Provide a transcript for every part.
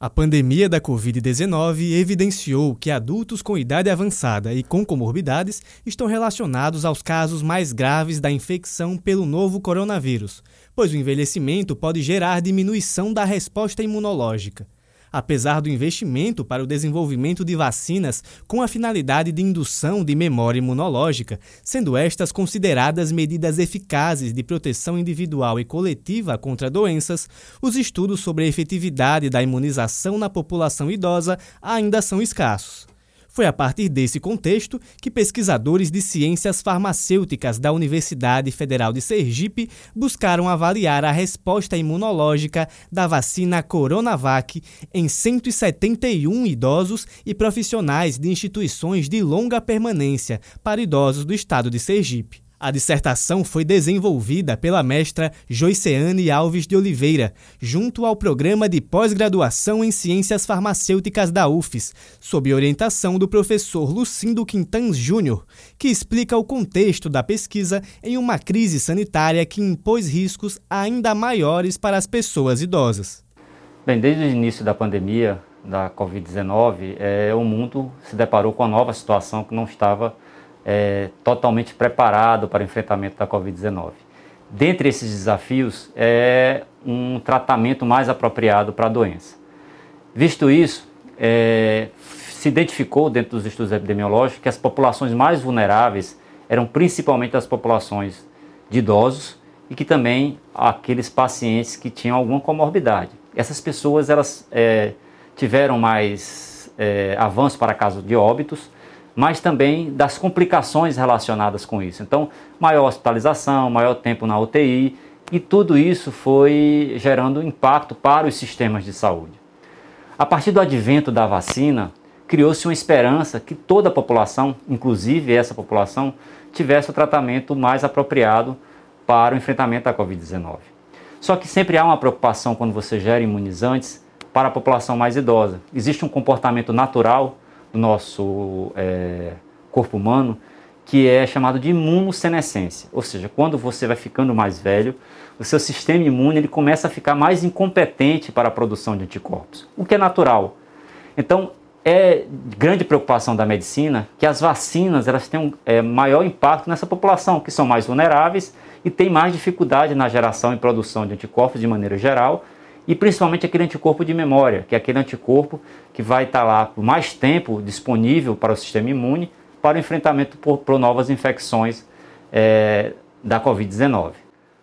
A pandemia da Covid-19 evidenciou que adultos com idade avançada e com comorbidades estão relacionados aos casos mais graves da infecção pelo novo coronavírus, pois o envelhecimento pode gerar diminuição da resposta imunológica apesar do investimento para o desenvolvimento de vacinas com a finalidade de indução de memória imunológica, sendo estas consideradas medidas eficazes de proteção individual e coletiva contra doenças, os estudos sobre a efetividade da imunização na população idosa ainda são escassos. Foi a partir desse contexto que pesquisadores de ciências farmacêuticas da Universidade Federal de Sergipe buscaram avaliar a resposta imunológica da vacina Coronavac em 171 idosos e profissionais de instituições de longa permanência para idosos do estado de Sergipe. A dissertação foi desenvolvida pela mestra Joiceane Alves de Oliveira, junto ao Programa de Pós-Graduação em Ciências Farmacêuticas da UFES, sob orientação do professor Lucindo Quintans Júnior, que explica o contexto da pesquisa em uma crise sanitária que impôs riscos ainda maiores para as pessoas idosas. Bem, desde o início da pandemia da Covid-19, é, o mundo se deparou com uma nova situação que não estava é, totalmente preparado para o enfrentamento da Covid-19. Dentre esses desafios, é um tratamento mais apropriado para a doença. Visto isso, é, se identificou dentro dos estudos epidemiológicos que as populações mais vulneráveis eram principalmente as populações de idosos e que também aqueles pacientes que tinham alguma comorbidade. Essas pessoas elas é, tiveram mais é, avanço para casos de óbitos, mas também das complicações relacionadas com isso. Então, maior hospitalização, maior tempo na UTI, e tudo isso foi gerando impacto para os sistemas de saúde. A partir do advento da vacina, criou-se uma esperança que toda a população, inclusive essa população, tivesse o tratamento mais apropriado para o enfrentamento da Covid-19. Só que sempre há uma preocupação quando você gera imunizantes para a população mais idosa. Existe um comportamento natural do nosso é, corpo humano que é chamado de imunossenescência, ou seja, quando você vai ficando mais velho, o seu sistema imune ele começa a ficar mais incompetente para a produção de anticorpos, o que é natural. Então, é grande preocupação da medicina que as vacinas elas têm é, maior impacto nessa população, que são mais vulneráveis e têm mais dificuldade na geração e produção de anticorpos de maneira geral, e principalmente aquele anticorpo de memória, que é aquele anticorpo que vai estar lá por mais tempo disponível para o sistema imune para o enfrentamento por, por novas infecções é, da Covid-19.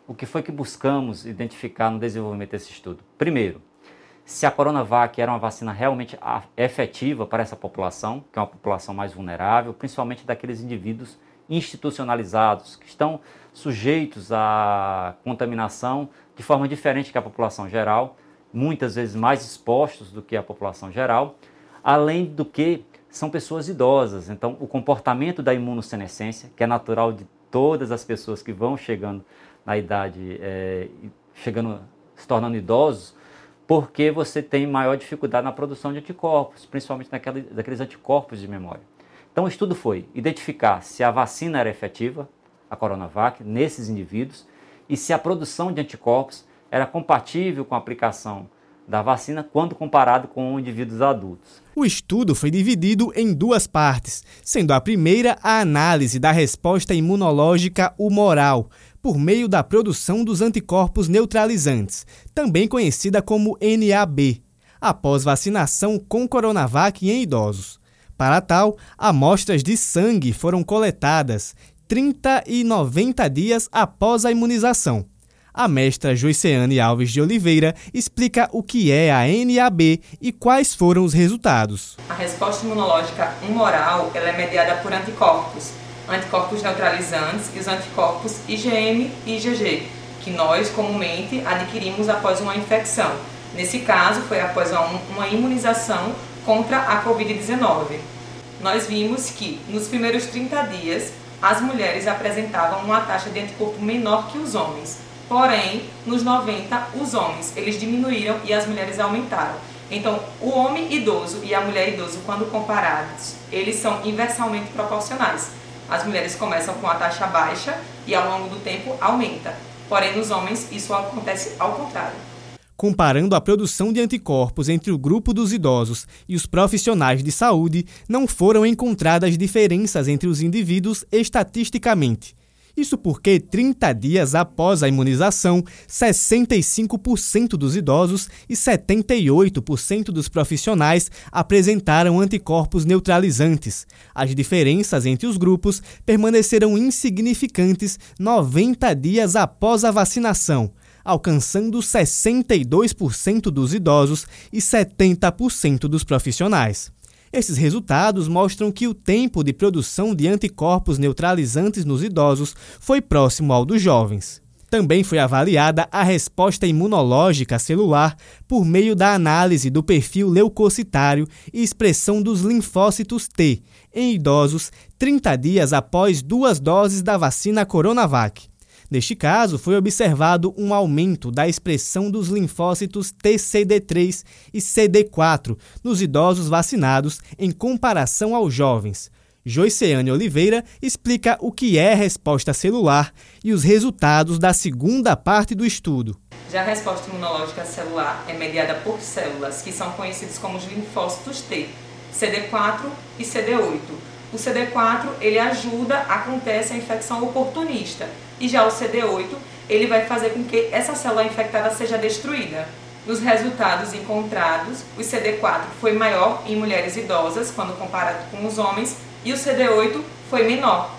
O que foi que buscamos identificar no desenvolvimento desse estudo? Primeiro, se a Coronavac era uma vacina realmente efetiva para essa população, que é uma população mais vulnerável, principalmente daqueles indivíduos institucionalizados, que estão sujeitos à contaminação de forma diferente que a população geral, muitas vezes mais expostos do que a população geral, além do que são pessoas idosas. Então, o comportamento da imunossenescência, que é natural de todas as pessoas que vão chegando na idade, é, chegando, se tornando idosos, porque você tem maior dificuldade na produção de anticorpos, principalmente naquela, daqueles anticorpos de memória. Então, o estudo foi identificar se a vacina era efetiva, a Coronavac, nesses indivíduos, e se a produção de anticorpos era compatível com a aplicação da vacina quando comparado com indivíduos adultos. O estudo foi dividido em duas partes, sendo a primeira a análise da resposta imunológica humoral, por meio da produção dos anticorpos neutralizantes, também conhecida como NAB, após vacinação com Coronavac em idosos. Para tal, amostras de sangue foram coletadas 30 e 90 dias após a imunização. A mestra Joiceane Alves de Oliveira explica o que é a NAB e quais foram os resultados. A resposta imunológica humoral ela é mediada por anticorpos, anticorpos neutralizantes e os anticorpos IgM e IgG, que nós comumente adquirimos após uma infecção. Nesse caso, foi após uma imunização contra a Covid-19. Nós vimos que nos primeiros 30 dias as mulheres apresentavam uma taxa de anticorpo menor que os homens. Porém, nos 90, os homens eles diminuíram e as mulheres aumentaram. Então, o homem idoso e a mulher idoso, quando comparados, eles são inversamente proporcionais. As mulheres começam com a taxa baixa e ao longo do tempo aumenta. Porém, nos homens isso acontece ao contrário. Comparando a produção de anticorpos entre o grupo dos idosos e os profissionais de saúde, não foram encontradas diferenças entre os indivíduos estatisticamente. Isso porque 30 dias após a imunização, 65% dos idosos e 78% dos profissionais apresentaram anticorpos neutralizantes. As diferenças entre os grupos permaneceram insignificantes 90 dias após a vacinação alcançando 62% dos idosos e 70% dos profissionais. Esses resultados mostram que o tempo de produção de anticorpos neutralizantes nos idosos foi próximo ao dos jovens. Também foi avaliada a resposta imunológica celular por meio da análise do perfil leucocitário e expressão dos linfócitos T em idosos 30 dias após duas doses da vacina Coronavac. Neste caso, foi observado um aumento da expressão dos linfócitos TCD3 e CD4 nos idosos vacinados em comparação aos jovens. Joiceane Oliveira explica o que é resposta celular e os resultados da segunda parte do estudo. Já a resposta imunológica celular é mediada por células que são conhecidas como os linfócitos T, CD4 e CD8 o CD4 ele ajuda, acontece a infecção oportunista e já o CD8 ele vai fazer com que essa célula infectada seja destruída. Nos resultados encontrados, o CD4 foi maior em mulheres idosas quando comparado com os homens e o CD8 foi menor.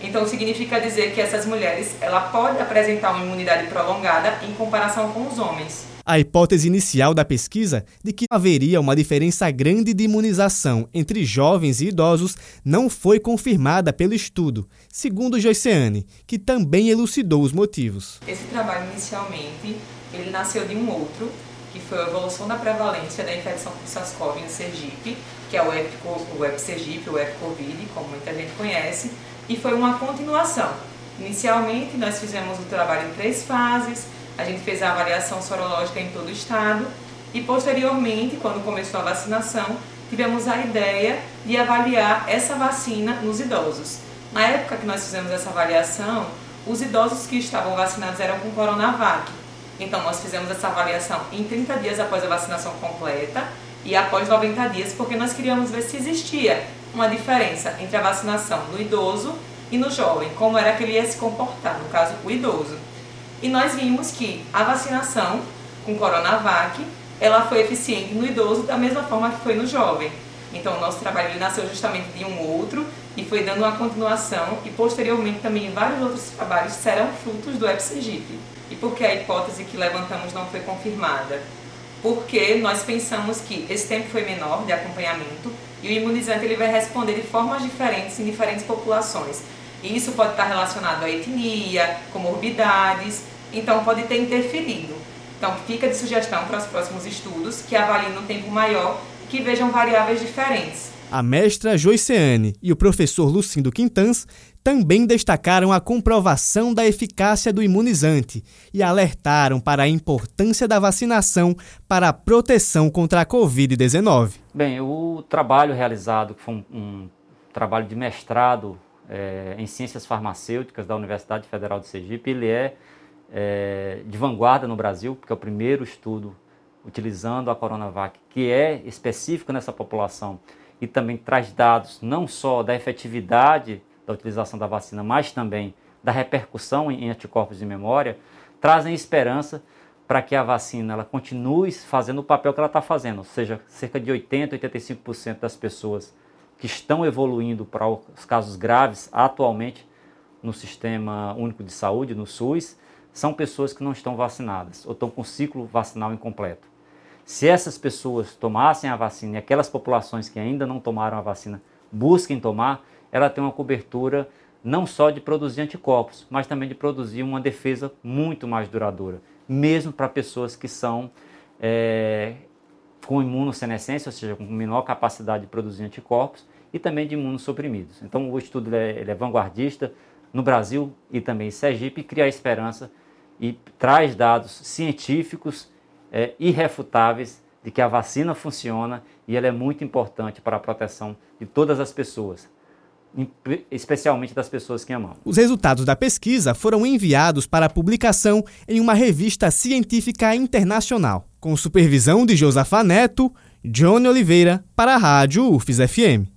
Então significa dizer que essas mulheres ela pode apresentar uma imunidade prolongada em comparação com os homens. A hipótese inicial da pesquisa de que haveria uma diferença grande de imunização entre jovens e idosos não foi confirmada pelo estudo, segundo Joyceane, que também elucidou os motivos. Esse trabalho inicialmente ele nasceu de um outro, que foi a evolução da prevalência da infecção por SARS-CoV no Sergipe, que é o EPCO, o EPCOVID, como muita gente conhece, e foi uma continuação. Inicialmente nós fizemos o trabalho em três fases, a gente fez a avaliação sorológica em todo o estado e posteriormente, quando começou a vacinação, tivemos a ideia de avaliar essa vacina nos idosos. Na época que nós fizemos essa avaliação, os idosos que estavam vacinados eram com Coronavac. Então nós fizemos essa avaliação em 30 dias após a vacinação completa e após 90 dias, porque nós queríamos ver se existia uma diferença entre a vacinação no idoso e no jovem, como era que ele ia se comportar, no caso o idoso. E nós vimos que a vacinação com Coronavac, ela foi eficiente no idoso da mesma forma que foi no jovem. Então, o nosso trabalho nasceu justamente de um outro e foi dando uma continuação e posteriormente também vários outros trabalhos serão frutos do EPSEGIP. E por que a hipótese que levantamos não foi confirmada? Porque nós pensamos que esse tempo foi menor de acompanhamento e o imunizante ele vai responder de formas diferentes em diferentes populações. E isso pode estar relacionado à etnia, comorbidades, então pode ter interferido. Então fica de sugestão para os próximos estudos que avaliem no tempo maior que vejam variáveis diferentes. A mestra Joiceane e o professor Lucindo Quintans também destacaram a comprovação da eficácia do imunizante e alertaram para a importância da vacinação para a proteção contra a Covid-19. Bem, o trabalho realizado, que foi um, um trabalho de mestrado é, em Ciências Farmacêuticas da Universidade Federal de Sergipe, ele é, é, de vanguarda no Brasil, porque é o primeiro estudo utilizando a Coronavac, que é específico nessa população e também traz dados não só da efetividade da utilização da vacina, mas também da repercussão em anticorpos de memória, trazem esperança para que a vacina ela continue fazendo o papel que ela está fazendo, ou seja, cerca de 80, 85% das pessoas que estão evoluindo para os casos graves atualmente no Sistema Único de Saúde, no SUS, são pessoas que não estão vacinadas ou estão com ciclo vacinal incompleto. Se essas pessoas tomassem a vacina e aquelas populações que ainda não tomaram a vacina busquem tomar, ela tem uma cobertura não só de produzir anticorpos, mas também de produzir uma defesa muito mais duradoura, mesmo para pessoas que são é, com imunossenescência, ou seja, com menor capacidade de produzir anticorpos, e também de imunossuprimidos. Então o estudo é, ele é vanguardista no Brasil e também em Sergipe, cria esperança e traz dados científicos é, irrefutáveis de que a vacina funciona e ela é muito importante para a proteção de todas as pessoas, especialmente das pessoas que amam. Os resultados da pesquisa foram enviados para publicação em uma revista científica internacional, com supervisão de Josafa Neto, Johnny Oliveira, para a Rádio Ufis FM.